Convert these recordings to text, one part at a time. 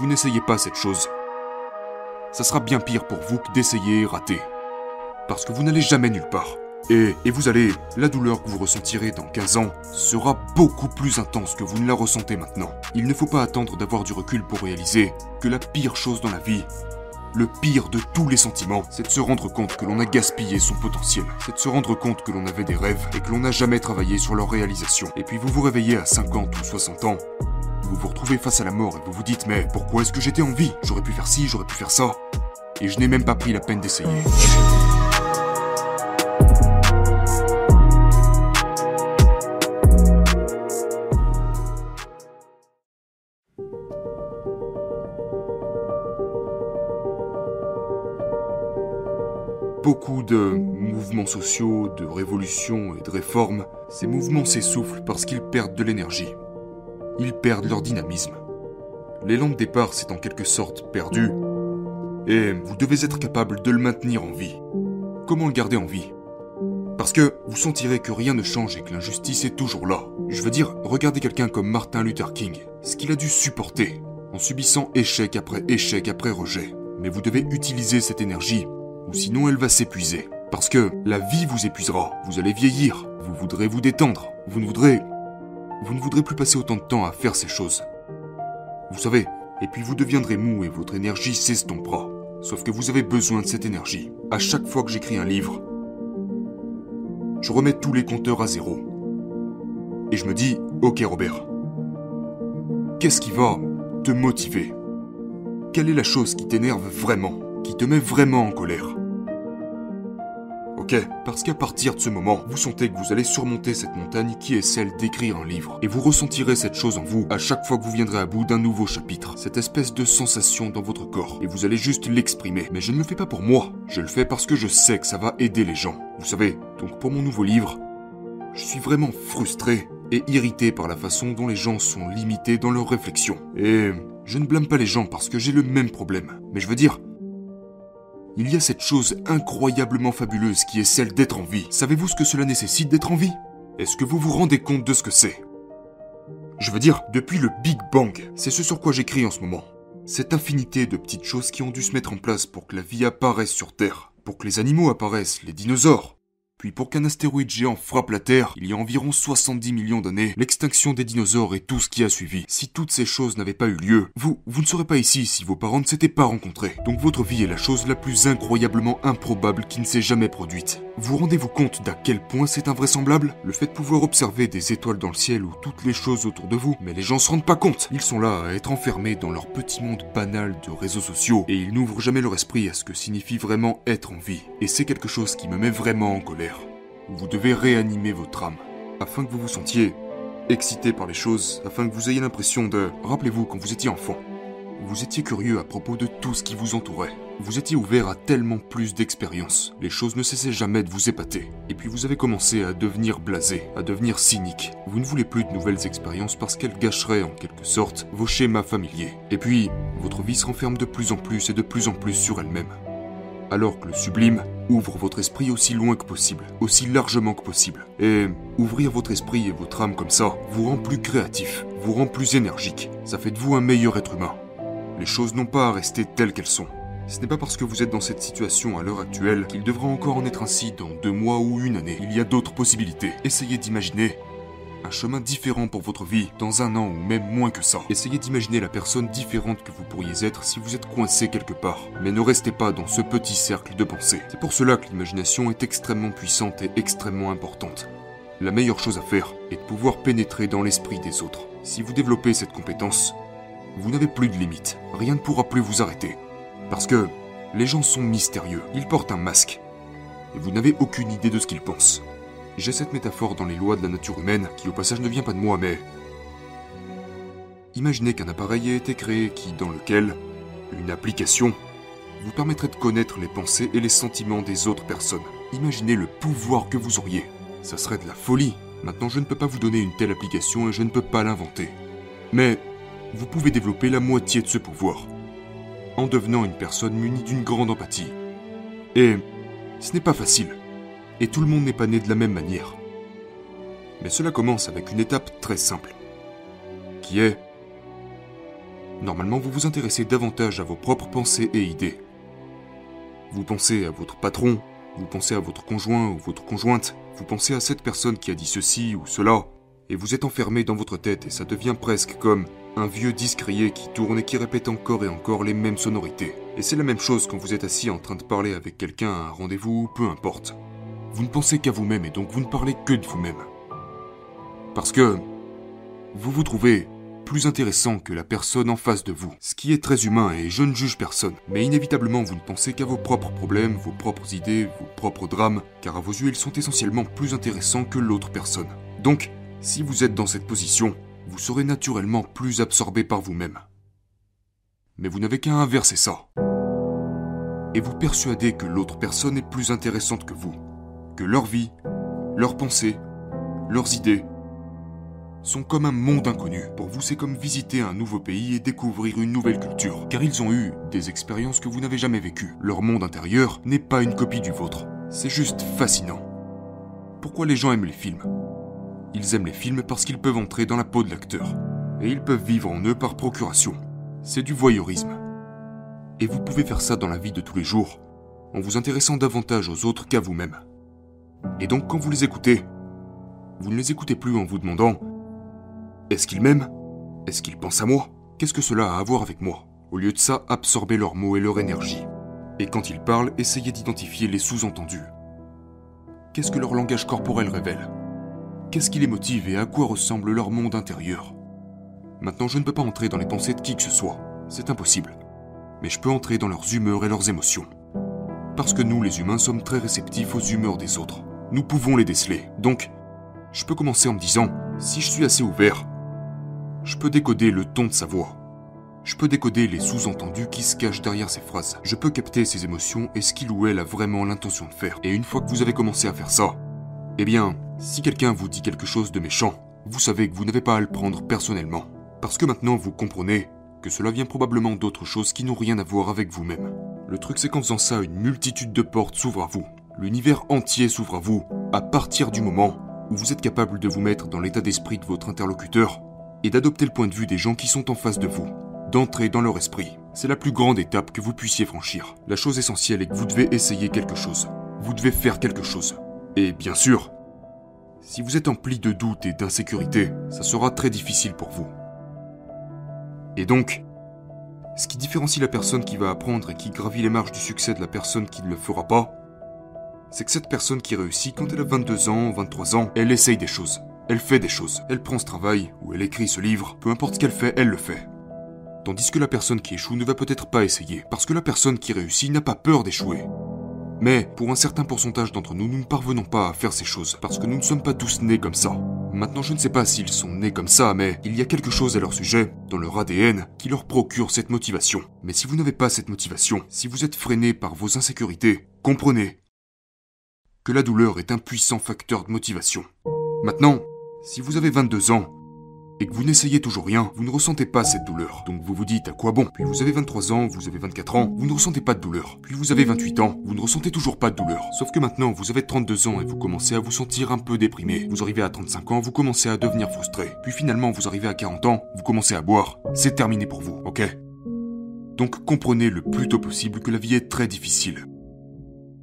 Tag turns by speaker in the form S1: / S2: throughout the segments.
S1: vous n'essayez pas cette chose, ça sera bien pire pour vous que d'essayer et rater. Parce que vous n'allez jamais nulle part. Et, et vous allez, la douleur que vous ressentirez dans 15 ans sera beaucoup plus intense que vous ne la ressentez maintenant. Il ne faut pas attendre d'avoir du recul pour réaliser que la pire chose dans la vie, le pire de tous les sentiments, c'est de se rendre compte que l'on a gaspillé son potentiel. C'est de se rendre compte que l'on avait des rêves et que l'on n'a jamais travaillé sur leur réalisation. Et puis vous vous réveillez à 50 ou 60 ans vous vous retrouvez face à la mort et vous vous dites mais pourquoi est-ce que j'étais en vie? J'aurais pu faire ci, j'aurais pu faire ça. Et je n'ai même pas pris la peine d'essayer. Beaucoup de mouvements sociaux, de révolutions et de réformes, ces mouvements s'essoufflent parce qu'ils perdent de l'énergie ils perdent leur dynamisme. L'élan de départ s'est en quelque sorte perdu, et vous devez être capable de le maintenir en vie. Comment le garder en vie? Parce que vous sentirez que rien ne change et que l'injustice est toujours là. Je veux dire, regardez quelqu'un comme Martin Luther King, ce qu'il a dû supporter, en subissant échec après échec après rejet. Mais vous devez utiliser cette énergie, ou sinon elle va s'épuiser. Parce que la vie vous épuisera, vous allez vieillir, vous voudrez vous détendre, vous ne voudrez vous ne voudrez plus passer autant de temps à faire ces choses. Vous savez, et puis vous deviendrez mou et votre énergie s'estompera. Sauf que vous avez besoin de cette énergie. À chaque fois que j'écris un livre, je remets tous les compteurs à zéro. Et je me dis, ok Robert, qu'est-ce qui va te motiver? Quelle est la chose qui t'énerve vraiment, qui te met vraiment en colère? Parce qu'à partir de ce moment, vous sentez que vous allez surmonter cette montagne qui est celle d'écrire un livre. Et vous ressentirez cette chose en vous à chaque fois que vous viendrez à bout d'un nouveau chapitre. Cette espèce de sensation dans votre corps. Et vous allez juste l'exprimer. Mais je ne le fais pas pour moi. Je le fais parce que je sais que ça va aider les gens. Vous savez, donc pour mon nouveau livre, je suis vraiment frustré et irrité par la façon dont les gens sont limités dans leurs réflexions. Et je ne blâme pas les gens parce que j'ai le même problème. Mais je veux dire, il y a cette chose incroyablement fabuleuse qui est celle d'être en vie. Savez-vous ce que cela nécessite d'être en vie? Est-ce que vous vous rendez compte de ce que c'est? Je veux dire, depuis le Big Bang, c'est ce sur quoi j'écris en ce moment. Cette infinité de petites choses qui ont dû se mettre en place pour que la vie apparaisse sur Terre, pour que les animaux apparaissent, les dinosaures, puis pour qu'un astéroïde géant frappe la Terre, il y a environ 70 millions d'années, l'extinction des dinosaures et tout ce qui a suivi. Si toutes ces choses n'avaient pas eu lieu, vous, vous ne serez pas ici si vos parents ne s'étaient pas rencontrés. Donc votre vie est la chose la plus incroyablement improbable qui ne s'est jamais produite. Vous rendez-vous compte d'à quel point c'est invraisemblable? Le fait de pouvoir observer des étoiles dans le ciel ou toutes les choses autour de vous, mais les gens se rendent pas compte. Ils sont là à être enfermés dans leur petit monde banal de réseaux sociaux et ils n'ouvrent jamais leur esprit à ce que signifie vraiment être en vie. Et c'est quelque chose qui me met vraiment en colère. Vous devez réanimer votre âme, afin que vous vous sentiez excité par les choses, afin que vous ayez l'impression de... Rappelez-vous quand vous étiez enfant, vous étiez curieux à propos de tout ce qui vous entourait. Vous étiez ouvert à tellement plus d'expériences. Les choses ne cessaient jamais de vous épater. Et puis vous avez commencé à devenir blasé, à devenir cynique. Vous ne voulez plus de nouvelles expériences parce qu'elles gâcheraient en quelque sorte vos schémas familiers. Et puis, votre vie se renferme de plus en plus et de plus en plus sur elle-même alors que le sublime ouvre votre esprit aussi loin que possible, aussi largement que possible. Et ouvrir votre esprit et votre âme comme ça vous rend plus créatif, vous rend plus énergique, ça fait de vous un meilleur être humain. Les choses n'ont pas à rester telles qu'elles sont. Ce n'est pas parce que vous êtes dans cette situation à l'heure actuelle qu'il devra encore en être ainsi dans deux mois ou une année. Il y a d'autres possibilités. Essayez d'imaginer un chemin différent pour votre vie dans un an ou même moins que ça. Essayez d'imaginer la personne différente que vous pourriez être si vous êtes coincé quelque part. Mais ne restez pas dans ce petit cercle de pensée. C'est pour cela que l'imagination est extrêmement puissante et extrêmement importante. La meilleure chose à faire est de pouvoir pénétrer dans l'esprit des autres. Si vous développez cette compétence, vous n'avez plus de limites. Rien ne pourra plus vous arrêter. Parce que les gens sont mystérieux. Ils portent un masque. Et vous n'avez aucune idée de ce qu'ils pensent. J'ai cette métaphore dans les lois de la nature humaine, qui au passage ne vient pas de moi, mais... Imaginez qu'un appareil ait été créé qui, dans lequel, une application, vous permettrait de connaître les pensées et les sentiments des autres personnes. Imaginez le pouvoir que vous auriez. Ça serait de la folie. Maintenant, je ne peux pas vous donner une telle application et je ne peux pas l'inventer. Mais vous pouvez développer la moitié de ce pouvoir, en devenant une personne munie d'une grande empathie. Et ce n'est pas facile et tout le monde n'est pas né de la même manière. Mais cela commence avec une étape très simple, qui est Normalement, vous vous intéressez davantage à vos propres pensées et idées. Vous pensez à votre patron, vous pensez à votre conjoint ou votre conjointe, vous pensez à cette personne qui a dit ceci ou cela, et vous êtes enfermé dans votre tête et ça devient presque comme un vieux disque rayé qui tourne et qui répète encore et encore les mêmes sonorités. Et c'est la même chose quand vous êtes assis en train de parler avec quelqu'un à un rendez-vous, peu importe. Vous ne pensez qu'à vous-même et donc vous ne parlez que de vous-même. Parce que vous vous trouvez plus intéressant que la personne en face de vous, ce qui est très humain et je ne juge personne. Mais inévitablement, vous ne pensez qu'à vos propres problèmes, vos propres idées, vos propres drames, car à vos yeux, ils sont essentiellement plus intéressants que l'autre personne. Donc, si vous êtes dans cette position, vous serez naturellement plus absorbé par vous-même. Mais vous n'avez qu'à inverser ça. Et vous persuadez que l'autre personne est plus intéressante que vous, que leur vie, leurs pensées, leurs idées, sont comme un monde inconnu. Pour vous, c'est comme visiter un nouveau pays et découvrir une nouvelle culture, car ils ont eu des expériences que vous n'avez jamais vécues. Leur monde intérieur n'est pas une copie du vôtre. C'est juste fascinant. Pourquoi les gens aiment les films? Ils aiment les films parce qu'ils peuvent entrer dans la peau de l'acteur, et ils peuvent vivre en eux par procuration. C'est du voyeurisme. Et vous pouvez faire ça dans la vie de tous les jours, en vous intéressant davantage aux autres qu'à vous-même. Et donc quand vous les écoutez, vous ne les écoutez plus en vous demandant est-ce qu'ils m'aiment? Est-ce qu'ils pensent à moi? Qu'est-ce que cela a à voir avec moi? Au lieu de ça, absorbez leurs mots et leur énergie. Et quand ils parlent, essayez d'identifier les sous-entendus. Qu'est-ce que leur langage corporel révèle? Qu'est-ce qui les motive et à quoi ressemble leur monde intérieur? Maintenant, je ne peux pas entrer dans les pensées de qui que ce soit. C'est impossible. Mais je peux entrer dans leurs humeurs et leurs émotions. Parce que nous, les humains, sommes très réceptifs aux humeurs des autres. Nous pouvons les déceler. Donc, je peux commencer en me disant, si je suis assez ouvert, je peux décoder le ton de sa voix. Je peux décoder les sous-entendus qui se cachent derrière ses phrases. Je peux capter ses émotions et ce qu'il ou elle a vraiment l'intention de faire. Et une fois que vous avez commencé à faire ça, eh bien, si quelqu'un vous dit quelque chose de méchant, vous savez que vous n'avez pas à le prendre personnellement. Parce que maintenant vous comprenez que cela vient probablement d'autres choses qui n'ont rien à voir avec vous-même. Le truc c'est qu'en faisant ça, une multitude de portes s'ouvrent à vous. L'univers entier s'ouvre à vous à partir du moment où vous êtes capable de vous mettre dans l'état d'esprit de votre interlocuteur et d'adopter le point de vue des gens qui sont en face de vous, d'entrer dans leur esprit. C'est la plus grande étape que vous puissiez franchir. La chose essentielle est que vous devez essayer quelque chose. Vous devez faire quelque chose. Et bien sûr, si vous êtes empli de doutes et d'insécurité, ça sera très difficile pour vous. Et donc, ce qui différencie la personne qui va apprendre et qui gravit les marches du succès de la personne qui ne le fera pas, c'est que cette personne qui réussit quand elle a 22 ans, 23 ans, elle essaye des choses. Elle fait des choses. Elle prend ce travail, ou elle écrit ce livre, peu importe ce qu'elle fait, elle le fait. Tandis que la personne qui échoue ne va peut-être pas essayer, parce que la personne qui réussit n'a pas peur d'échouer. Mais, pour un certain pourcentage d'entre nous, nous ne parvenons pas à faire ces choses, parce que nous ne sommes pas tous nés comme ça. Maintenant, je ne sais pas s'ils sont nés comme ça, mais il y a quelque chose à leur sujet, dans leur ADN, qui leur procure cette motivation. Mais si vous n'avez pas cette motivation, si vous êtes freiné par vos insécurités, comprenez que la douleur est un puissant facteur de motivation. Maintenant, si vous avez 22 ans et que vous n'essayez toujours rien, vous ne ressentez pas cette douleur. Donc vous vous dites à quoi bon? Puis vous avez 23 ans, vous avez 24 ans, vous ne ressentez pas de douleur. Puis vous avez 28 ans, vous ne ressentez toujours pas de douleur. Sauf que maintenant, vous avez 32 ans et vous commencez à vous sentir un peu déprimé. Vous arrivez à 35 ans, vous commencez à devenir frustré. Puis finalement, vous arrivez à 40 ans, vous commencez à boire. C'est terminé pour vous, ok? Donc comprenez le plus tôt possible que la vie est très difficile.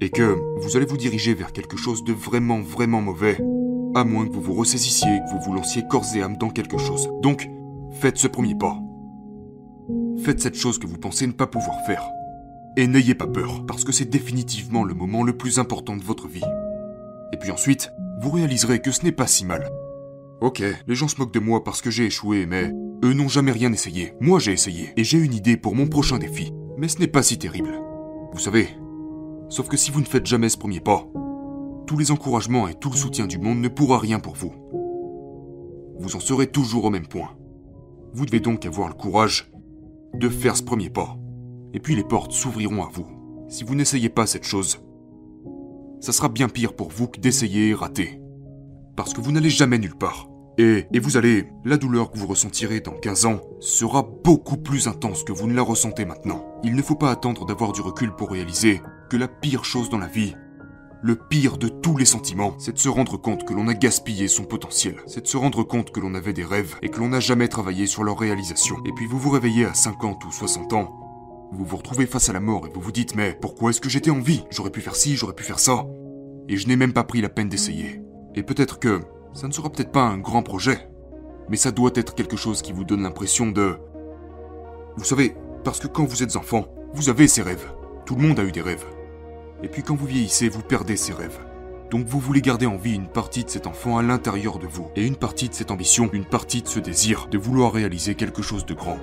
S1: Et que vous allez vous diriger vers quelque chose de vraiment, vraiment mauvais à moins que vous vous ressaisissiez que vous vous lanciez corps et âme dans quelque chose. Donc, faites ce premier pas. Faites cette chose que vous pensez ne pas pouvoir faire. Et n'ayez pas peur, parce que c'est définitivement le moment le plus important de votre vie. Et puis ensuite, vous réaliserez que ce n'est pas si mal. Ok, les gens se moquent de moi parce que j'ai échoué, mais eux n'ont jamais rien essayé. Moi j'ai essayé, et j'ai une idée pour mon prochain défi. Mais ce n'est pas si terrible. Vous savez, sauf que si vous ne faites jamais ce premier pas, tous les encouragements et tout le soutien du monde ne pourra rien pour vous. Vous en serez toujours au même point. Vous devez donc avoir le courage de faire ce premier pas. Et puis les portes s'ouvriront à vous. Si vous n'essayez pas cette chose, ça sera bien pire pour vous que d'essayer et rater. Parce que vous n'allez jamais nulle part. Et, et vous allez, la douleur que vous ressentirez dans 15 ans sera beaucoup plus intense que vous ne la ressentez maintenant. Il ne faut pas attendre d'avoir du recul pour réaliser que la pire chose dans la vie, Le pire de tous les sentiments, c'est de se rendre compte que l'on a gaspillé son potentiel. C'est de se rendre compte que l'on avait des rêves et que l'on n'a jamais travaillé sur leur réalisation. Et puis vous vous réveillez à 50 ou 60 ans. Vous vous retrouvez face à la mort et vous vous dites mais pourquoi est-ce que j'étais en vie? J'aurais pu faire ci, j'aurais pu faire ça. Et je n'ai même pas pris la peine d'essayer. Et peut-être que ça ne sera peut-être pas un grand projet, mais ça doit être quelque chose qui vous donne l'impression de... Vous savez, parce que quand vous êtes enfant, vous avez ces rêves. Tout le monde a eu des rêves. Et puis quand vous vieillissez, vous perdez ces rêves. Donc vous voulez garder en vie une partie de cet enfant à l'intérieur de vous, et une partie de cette ambition, une partie de ce désir de vouloir réaliser quelque chose de grand.